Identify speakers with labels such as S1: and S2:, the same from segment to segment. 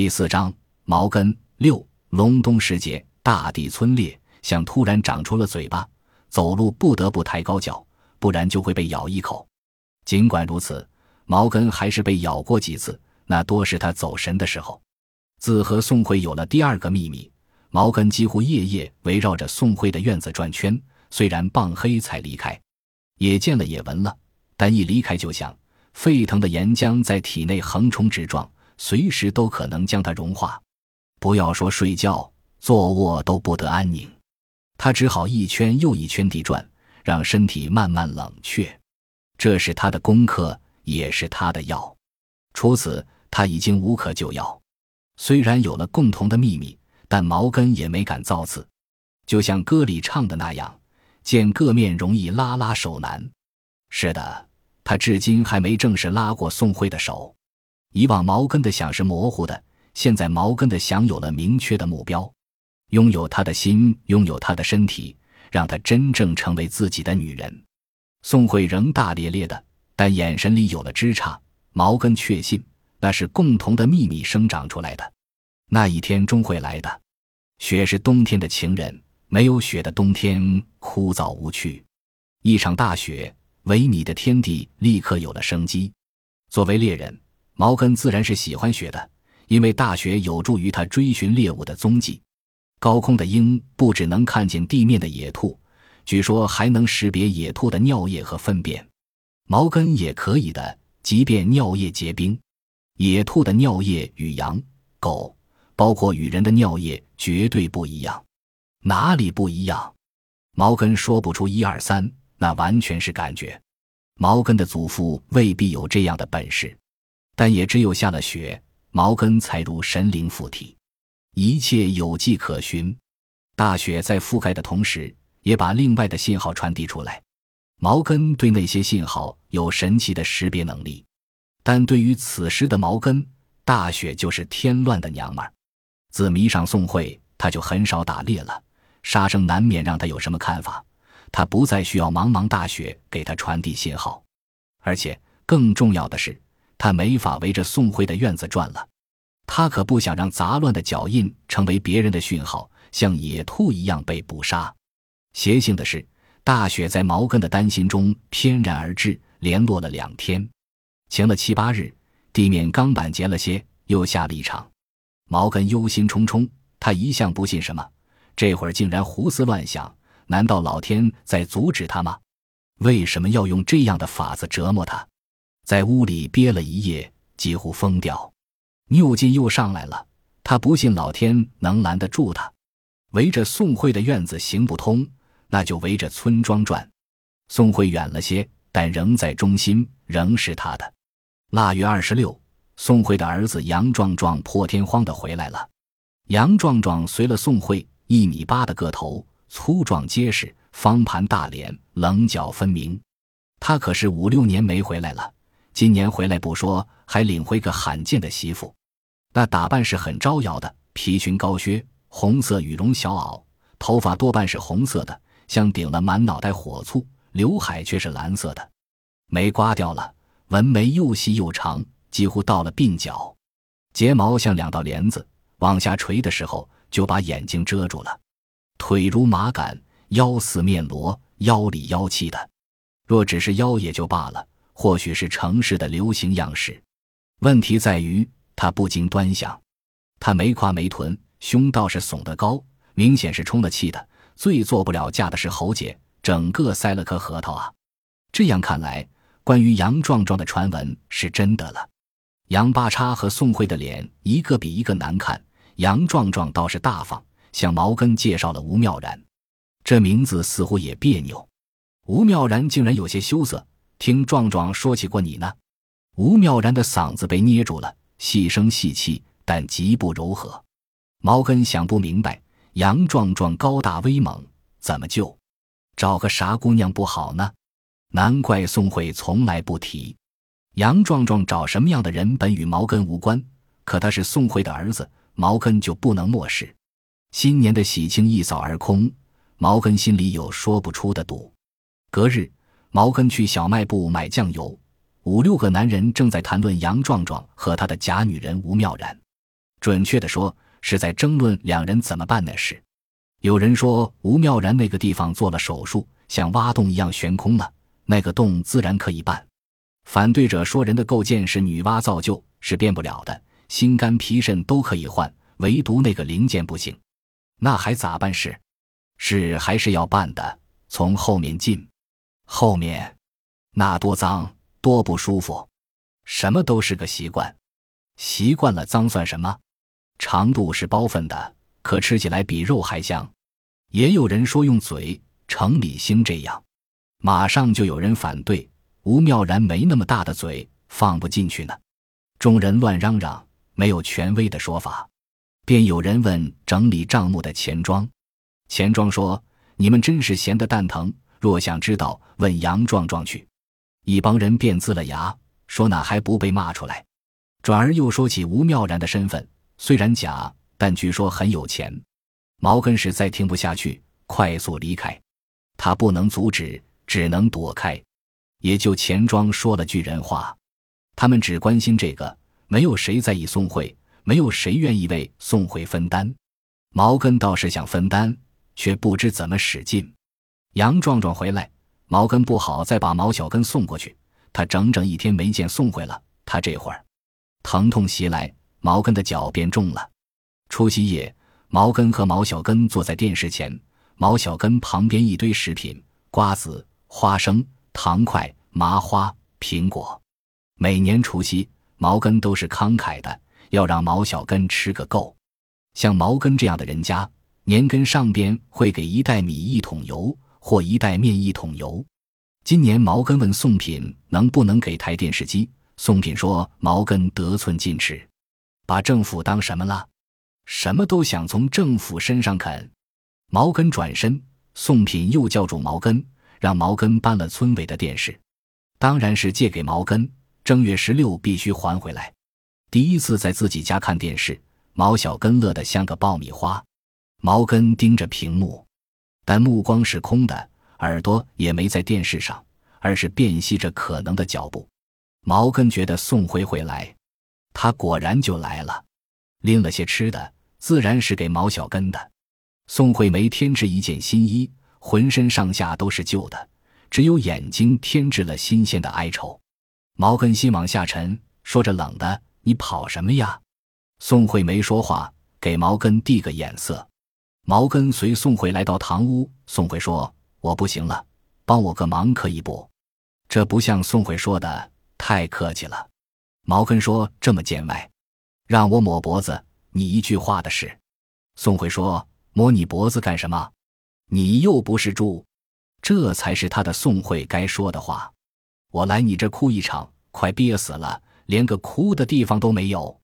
S1: 第四章，毛根六隆冬时节，大地村裂，像突然长出了嘴巴，走路不得不抬高脚，不然就会被咬一口。尽管如此，毛根还是被咬过几次，那多是他走神的时候。自和宋慧有了第二个秘密，毛根几乎夜夜围绕着宋慧的院子转圈，虽然傍黑才离开，也见了也闻了，但一离开就想，沸腾的岩浆在体内横冲直撞。随时都可能将它融化，不要说睡觉、坐卧都不得安宁。他只好一圈又一圈地转，让身体慢慢冷却。这是他的功课，也是他的药。除此，他已经无可救药。虽然有了共同的秘密，但毛根也没敢造次。就像歌里唱的那样：“见个面容易拉拉手难。”是的，他至今还没正式拉过宋慧的手。以往毛根的想是模糊的，现在毛根的想有了明确的目标，拥有他的心，拥有他的身体，让他真正成为自己的女人。宋慧仍大咧咧的，但眼神里有了枝杈。毛根确信那是共同的秘密生长出来的。那一天终会来的。雪是冬天的情人，没有雪的冬天枯燥无趣。一场大雪，萎靡的天地立刻有了生机。作为猎人。毛根自然是喜欢雪的，因为大雪有助于他追寻猎物的踪迹。高空的鹰不只能看见地面的野兔，据说还能识别野兔的尿液和粪便。毛根也可以的，即便尿液结冰。野兔的尿液与羊、狗，包括与人的尿液绝对不一样。哪里不一样？毛根说不出一二三，那完全是感觉。毛根的祖父未必有这样的本事。但也只有下了雪，毛根才如神灵附体，一切有迹可循。大雪在覆盖的同时，也把另外的信号传递出来。毛根对那些信号有神奇的识别能力，但对于此时的毛根，大雪就是添乱的娘们儿。自迷上宋慧，他就很少打猎了，杀生难免让他有什么看法。他不再需要茫茫大雪给他传递信号，而且更重要的是。他没法围着宋慧的院子转了，他可不想让杂乱的脚印成为别人的讯号，像野兔一样被捕杀。邪性的是，大雪在毛根的担心中翩然而至，连落了两天，晴了七八日，地面钢板结了些，又下了一场。毛根忧心忡忡，他一向不信什么，这会儿竟然胡思乱想，难道老天在阻止他吗？为什么要用这样的法子折磨他？在屋里憋了一夜，几乎疯掉。拗劲又上来了，他不信老天能拦得住他。围着宋慧的院子行不通，那就围着村庄转。宋慧远了些，但仍在中心，仍是他的。腊月二十六，宋慧的儿子杨壮壮破天荒的回来了。杨壮壮随了宋慧，一米八的个头，粗壮结实，方盘大脸，棱角分明。他可是五六年没回来了。今年回来不说，还领回个罕见的媳妇，那打扮是很招摇的，皮裙高靴，红色羽绒小袄，头发多半是红色的，像顶了满脑袋火醋，刘海却是蓝色的，眉刮掉了，纹眉又细又长，几乎到了鬓角，睫毛像两道帘子，往下垂的时候就把眼睛遮住了，腿如麻杆，腰似面罗，腰里腰气的，若只是腰也就罢了。或许是城市的流行样式，问题在于他不经端详，他没胯没臀，胸倒是耸得高，明显是充了气的。最做不了架的是侯姐，整个塞了颗核桃啊！这样看来，关于杨壮壮的传闻是真的了。杨八叉和宋慧的脸一个比一个难看，杨壮壮倒是大方，向毛根介绍了吴妙然，这名字似乎也别扭。吴妙然竟然有些羞涩。听壮壮说起过你呢，吴妙然的嗓子被捏住了，细声细气，但极不柔和。毛根想不明白，杨壮壮高大威猛，怎么就找个啥姑娘不好呢？难怪宋慧从来不提杨壮壮找什么样的人，本与毛根无关。可他是宋慧的儿子，毛根就不能漠视。新年的喜庆一扫而空，毛根心里有说不出的堵。隔日。毛根去小卖部买酱油，五六个男人正在谈论杨壮壮和他的假女人吴妙然。准确的说，是在争论两人怎么办的事。有人说吴妙然那个地方做了手术，像挖洞一样悬空了，那个洞自然可以办。反对者说人的构件是女娲造就是变不了的，心肝脾肾都可以换，唯独那个零件不行。那还咋办事？是还是要办的，从后面进。后面那多脏，多不舒服。什么都是个习惯，习惯了脏算什么？长度是包粪的，可吃起来比肉还香。也有人说用嘴，城里兴这样，马上就有人反对。吴妙然没那么大的嘴，放不进去呢。众人乱嚷嚷，没有权威的说法。便有人问整理账目的钱庄，钱庄说：“你们真是闲得蛋疼。若想知道，问杨壮壮去。”一帮人便呲了牙，说：“那还不被骂出来？”转而又说起吴妙然的身份，虽然假，但据说很有钱。毛根实在听不下去，快速离开。他不能阻止，只能躲开。也就钱庄说了句人话，他们只关心这个，没有谁在意宋慧，没有谁愿意为宋慧分担。毛根倒是想分担，却不知怎么使劲。杨壮壮回来，毛根不好再把毛小根送过去。他整整一天没见送回了，他这会儿疼痛袭来，毛根的脚变重了。除夕夜，毛根和毛小根坐在电视前，毛小根旁边一堆食品：瓜子、花生。糖块、麻花、苹果，每年除夕，毛根都是慷慨的，要让毛小根吃个够。像毛根这样的人家，年根上边会给一袋米、一桶油，或一袋面、一桶油。今年毛根问宋品能不能给台电视机，宋品说毛根得寸进尺，把政府当什么了？什么都想从政府身上啃。毛根转身，宋品又叫住毛根。让毛根搬了村委的电视，当然是借给毛根。正月十六必须还回来。第一次在自己家看电视，毛小根乐得像个爆米花。毛根盯着屏幕，但目光是空的，耳朵也没在电视上，而是辨析着可能的脚步。毛根觉得宋辉会来，他果然就来了，拎了些吃的，自然是给毛小根的。宋慧梅添置一件新衣。浑身上下都是旧的，只有眼睛添置了新鲜的哀愁。毛根心往下沉，说着冷的：“你跑什么呀？”宋慧没说话，给毛根递个眼色。毛根随宋慧来到堂屋。宋慧说：“我不行了，帮我个忙可以不？”这不像宋慧说的，太客气了。毛根说：“这么见外，让我抹脖子，你一句话的事。”宋慧说：“抹你脖子干什么？”你又不是猪，这才是他的宋慧该说的话。我来你这哭一场，快憋死了，连个哭的地方都没有。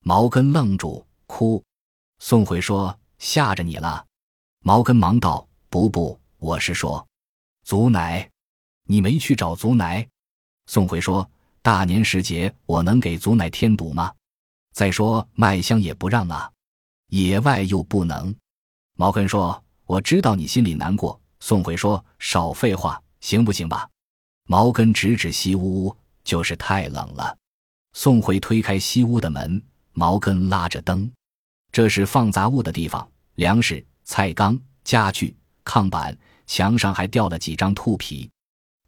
S1: 毛根愣住，哭。宋慧说：“吓着你了。”毛根忙道：“不不，我是说，祖奶，你没去找祖奶。”宋慧说：“大年时节，我能给祖奶添堵吗？再说麦香也不让啊，野外又不能。”毛根说。我知道你心里难过。宋慧说：“少废话，行不行吧？”毛根指指西屋，就是太冷了。宋慧推开西屋的门，毛根拉着灯。这是放杂物的地方，粮食、菜缸、家具、炕板，墙上还掉了几张兔皮。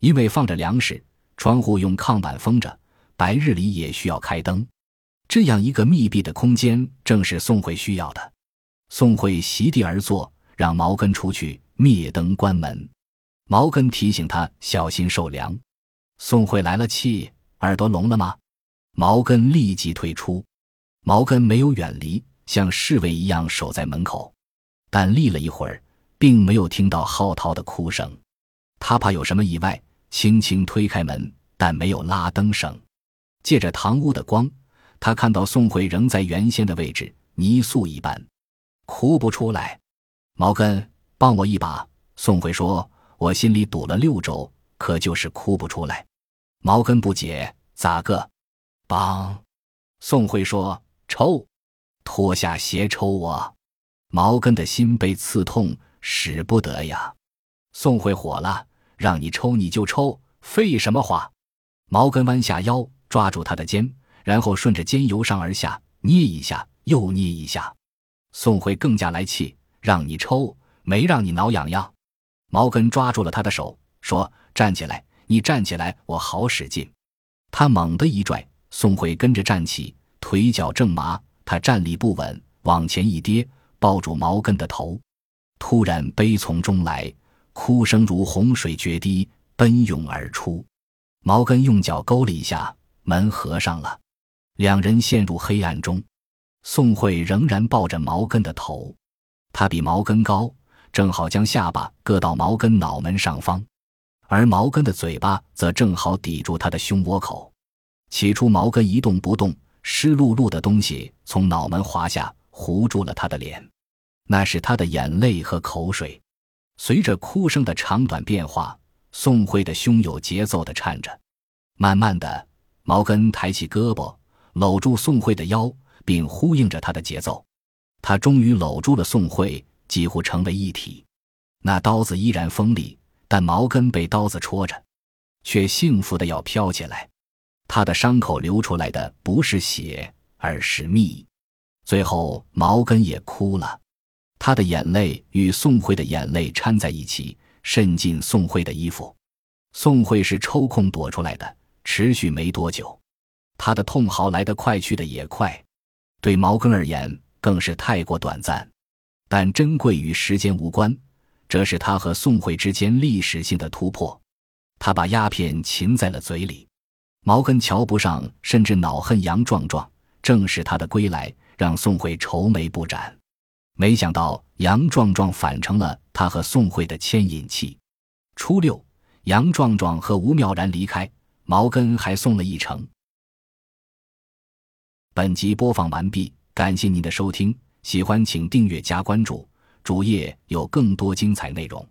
S1: 因为放着粮食，窗户用炕板封着，白日里也需要开灯。这样一个密闭的空间，正是宋慧需要的。宋慧席地而坐。让毛根出去灭灯关门，毛根提醒他小心受凉。宋慧来了气，耳朵聋了吗？毛根立即退出。毛根没有远离，像侍卫一样守在门口，但立了一会儿，并没有听到浩涛的哭声。他怕有什么意外，轻轻推开门，但没有拉灯声。借着堂屋的光，他看到宋慧仍在原先的位置，泥塑一般，哭不出来。毛根，帮我一把。宋慧说：“我心里堵了六周，可就是哭不出来。”毛根不解：“咋个？帮？”宋慧说：“抽，脱下鞋抽我。”毛根的心被刺痛，使不得呀。宋慧火了：“让你抽你就抽，废什么话？”毛根弯下腰抓住他的肩，然后顺着肩由上而下捏一下，又捏一下。宋慧更加来气，让你抽，没让你挠痒痒。毛根抓住了他的手，说：“站起来，你站起来，我好使劲。”他猛地一拽，宋慧跟着站起，腿脚正麻，他站立不稳，往前一跌，抱住毛根的头。突然悲从中来，哭声如洪水决堤，奔涌而出。毛根用脚勾了一下，门合上了，两人陷入黑暗中。宋慧仍然抱着毛根的头，他比毛根高，正好将下巴搁到毛根脑门上方，而毛根的嘴巴则正好抵住他的胸窝口。起初，毛根一动不动，湿漉漉的东西从脑门滑下，糊住了他的脸，那是他的眼泪和口水。随着哭声的长短变化，宋慧的胸有节奏地颤着。慢慢的，毛根抬起胳膊，搂住宋慧的腰。并呼应着他的节奏，他终于搂住了宋慧，几乎成为一体。那刀子依然锋利，但毛根被刀子戳着，却幸福的要飘起来。他的伤口流出来的不是血，而是蜜。最后，毛根也哭了，他的眼泪与宋慧的眼泪掺在一起，渗进宋慧的衣服。宋慧是抽空躲出来的，持续没多久，他的痛嚎来得快，去的也快。对毛根而言，更是太过短暂，但珍贵与时间无关。这是他和宋慧之间历史性的突破。他把鸦片噙在了嘴里。毛根瞧不上，甚至恼恨杨壮壮。正是他的归来，让宋慧愁眉不展。没想到杨壮壮反成了他和宋慧的牵引器。初六，杨壮壮和吴妙然离开，毛根还送了一程。本集播放完毕，感谢您的收听，喜欢请订阅加关注，主页有更多精彩内容。